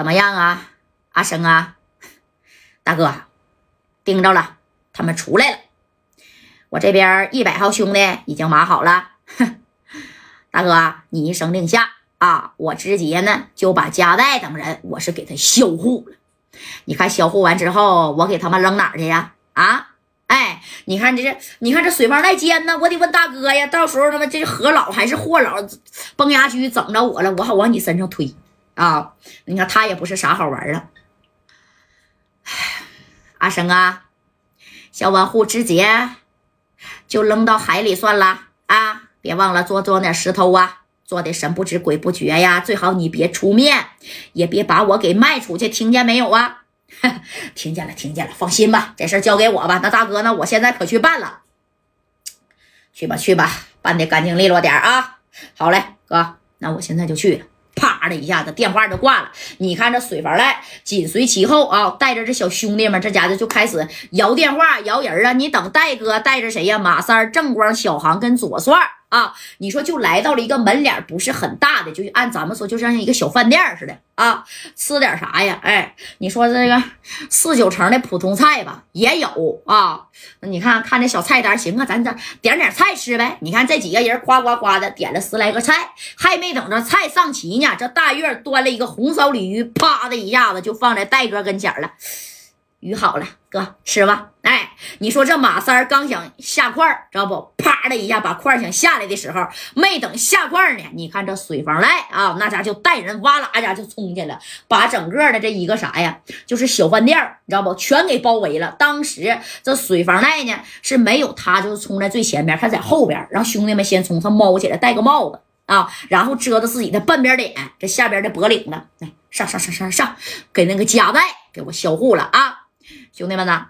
怎么样啊，阿生啊，大哥，盯着了，他们出来了。我这边一百号兄弟已经码好了。大哥，你一声令下啊，我直接呢就把加代等人，我是给他销户了。你看销户完之后，我给他们扔哪儿去呀？啊？哎，你看这是，你看这水房带尖呢，我得问大哥呀。到时候他妈这是何老还是霍老崩牙驹整着我了，我好往你身上推啊！你看他也不是啥好玩的。阿生啊，销完户直接就扔到海里算了啊！别忘了多装点石头啊，做的神不知鬼不觉呀。最好你别出面，也别把我给卖出去，听见没有啊？听见了，听见了，放心吧，这事交给我吧。那大哥呢？我现在可去办了，去吧，去吧，办的干净利落点啊。好嘞，哥，那我现在就去了。一下子，电话就挂了。你看这水房赖紧随其后啊，带着这小兄弟们，这家伙就开始摇电话、摇人啊。你等戴哥带着谁呀？马三、正光、小航跟左帅。啊，你说就来到了一个门脸不是很大的，就是按咱们说，就像一个小饭店似的啊，吃点啥呀？哎，你说这个四九成的普通菜吧，也有啊。那你看看这小菜单，行啊，咱这点点菜吃呗。你看这几个人夸夸夸的点了十来个菜，还没等着菜上齐呢，这大月端了一个红烧鲤鱼，啪的一下子就放在戴哥跟前了。鱼好了，哥吃吧。哎，你说这马三刚想下块，知道不？啪的一下把块想下来的时候，没等下块呢，你看这水房赖啊，那家就带人哇啦家就冲进来，把整个的这一个啥呀，就是小饭店你知道不？全给包围了。当时这水房赖呢是没有他，就是冲在最前边，他在后边，让兄弟们先冲，他猫起来戴个帽子啊，然后遮着自己的半边脸，这下边的脖领子，来上上上上上，给那个夹带给我销户了啊！兄弟们呐，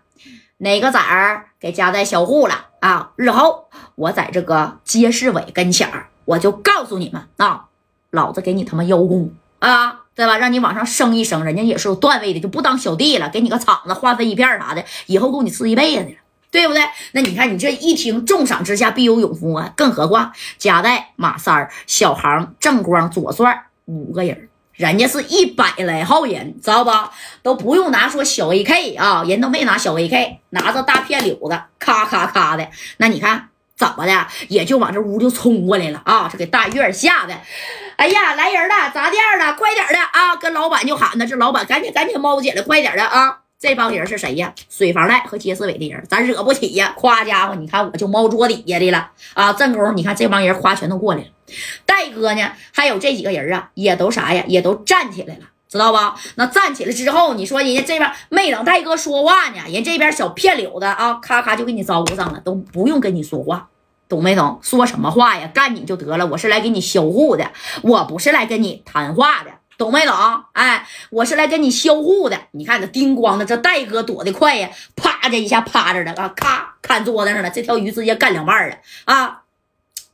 哪个崽儿给夹带销户了啊？日后我在这个街市委跟前，我就告诉你们啊，老子给你他妈邀功啊，对吧？让你往上升一升，人家也是有段位的，就不当小弟了，给你个厂子划分一片啥的，以后够你吃一辈子的了，对不对？那你看你这一听，重赏之下必有勇夫啊，更何况夹带马三儿、小航、正光、左帅五个人。人家是一百来号人，知道吧？都不用拿说小 AK 啊，人都没拿小 AK，拿着大片柳子，咔咔咔的。那你看怎么的，也就往这屋就冲过来了啊！这给大院吓的，哎呀，来人了，砸店了，快点的啊！跟老板就喊呢，这老板赶紧赶紧猫起来，快点的啊！这帮人是谁呀？水房赖和街市委的人，咱惹不起呀！夸家伙，你看我就猫桌底下的了啊！正宫，你看这帮人夸全都过来了。戴哥呢？还有这几个人啊，也都啥呀？也都站起来了，知道吧？那站起来之后，你说人家这边没等戴哥说话呢，人这边小片柳子啊，咔咔就给你招呼上了，都不用跟你说话，懂没懂？说什么话呀？干你就得了，我是来给你销户的，我不是来跟你谈话的。懂没懂？哎，我是来跟你销户的。你看这叮咣的，这戴哥躲得快呀，啪的一下趴着了啊，咔砍桌子上了，这条鱼直接干两半了啊！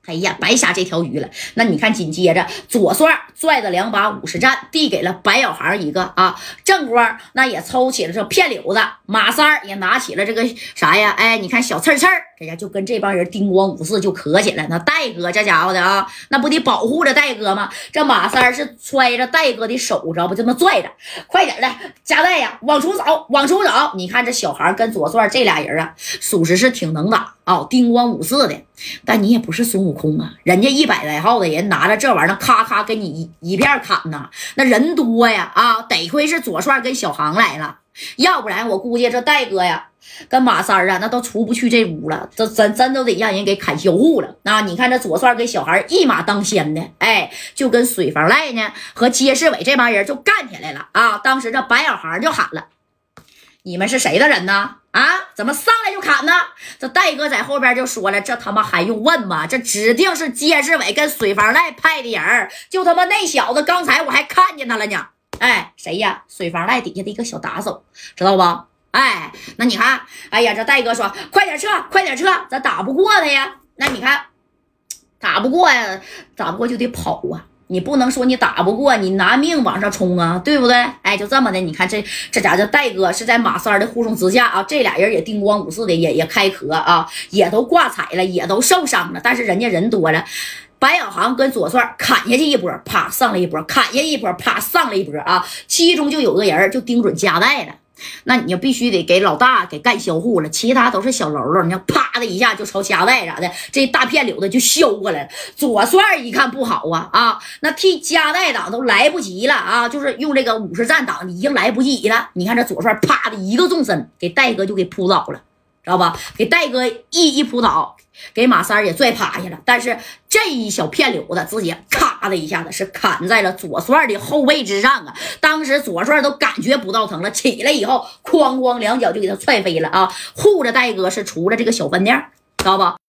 哎呀，白瞎这条鱼了。那你看，紧接着左帅拽着两把五十战，递给了白小航一个啊。正光那也抽起了这片柳子，马三也拿起了这个啥呀？哎，你看小刺刺儿，这家就跟这帮人叮咣五四就磕起来。那戴哥这家伙的啊，那不得保护着戴哥吗？这马三是揣着戴哥的手，知道不？这么拽着，快点的，加代呀，往出走，往出走。你看这小航跟左帅这俩人啊，属实是挺能打啊，叮咣五四的。但你也不是孙悟空啊，人家一百来号的人拿着这玩意儿，咔咔给你一一片砍呐，那人多呀啊！得亏是左帅跟小航来了，要不然我估计这戴哥呀跟马三啊，那都出不去这屋了，这真真都得让人给砍销户了啊！你看这左帅跟小孩一马当先的，哎，就跟水房赖呢和街市委这帮人就干起来了啊！当时这白小航就喊了：“你们是谁的人呢？”啊！怎么上来就砍呢？这戴哥在后边就说了：“这他妈还用问吗？这指定是街市委跟水房赖派的人就他妈那小子，刚才我还看见他了呢。哎，谁呀？水房赖底下的一个小打手，知道不？哎，那你看，哎呀，这戴哥说：快点撤，快点撤，咱打不过他呀。那你看，打不过呀，打不过就得跑啊。”你不能说你打不过，你拿命往上冲啊，对不对？哎，就这么的，你看这这家叫戴哥是在马三的护送之下啊，这俩人也叮咣五四的，也也开壳啊，也都挂彩了，也都受伤了，但是人家人多了。白小航跟左帅砍下去一波，啪上了一波，砍下一波，啪上了一波啊！其中就有个人就盯准夹带了。那你就必须得给老大给干销户了，其他都是小喽啰。你看，啪的一下就朝夹带啥的，这大片柳子就削过来了。左帅一看不好啊啊，那替夹带挡都来不及了啊，就是用这个武士战挡已经来不及了。你看这左帅啪的一个纵身，给戴哥就给扑倒了，知道吧？给戴哥一一扑倒。给马三也拽趴下了，但是这一小片柳子直接咔的一下子是砍在了左帅的后背之上啊！当时左帅都感觉不到疼了，起来以后哐哐两脚就给他踹飞了啊！护着戴哥是出了这个小饭店，知道吧？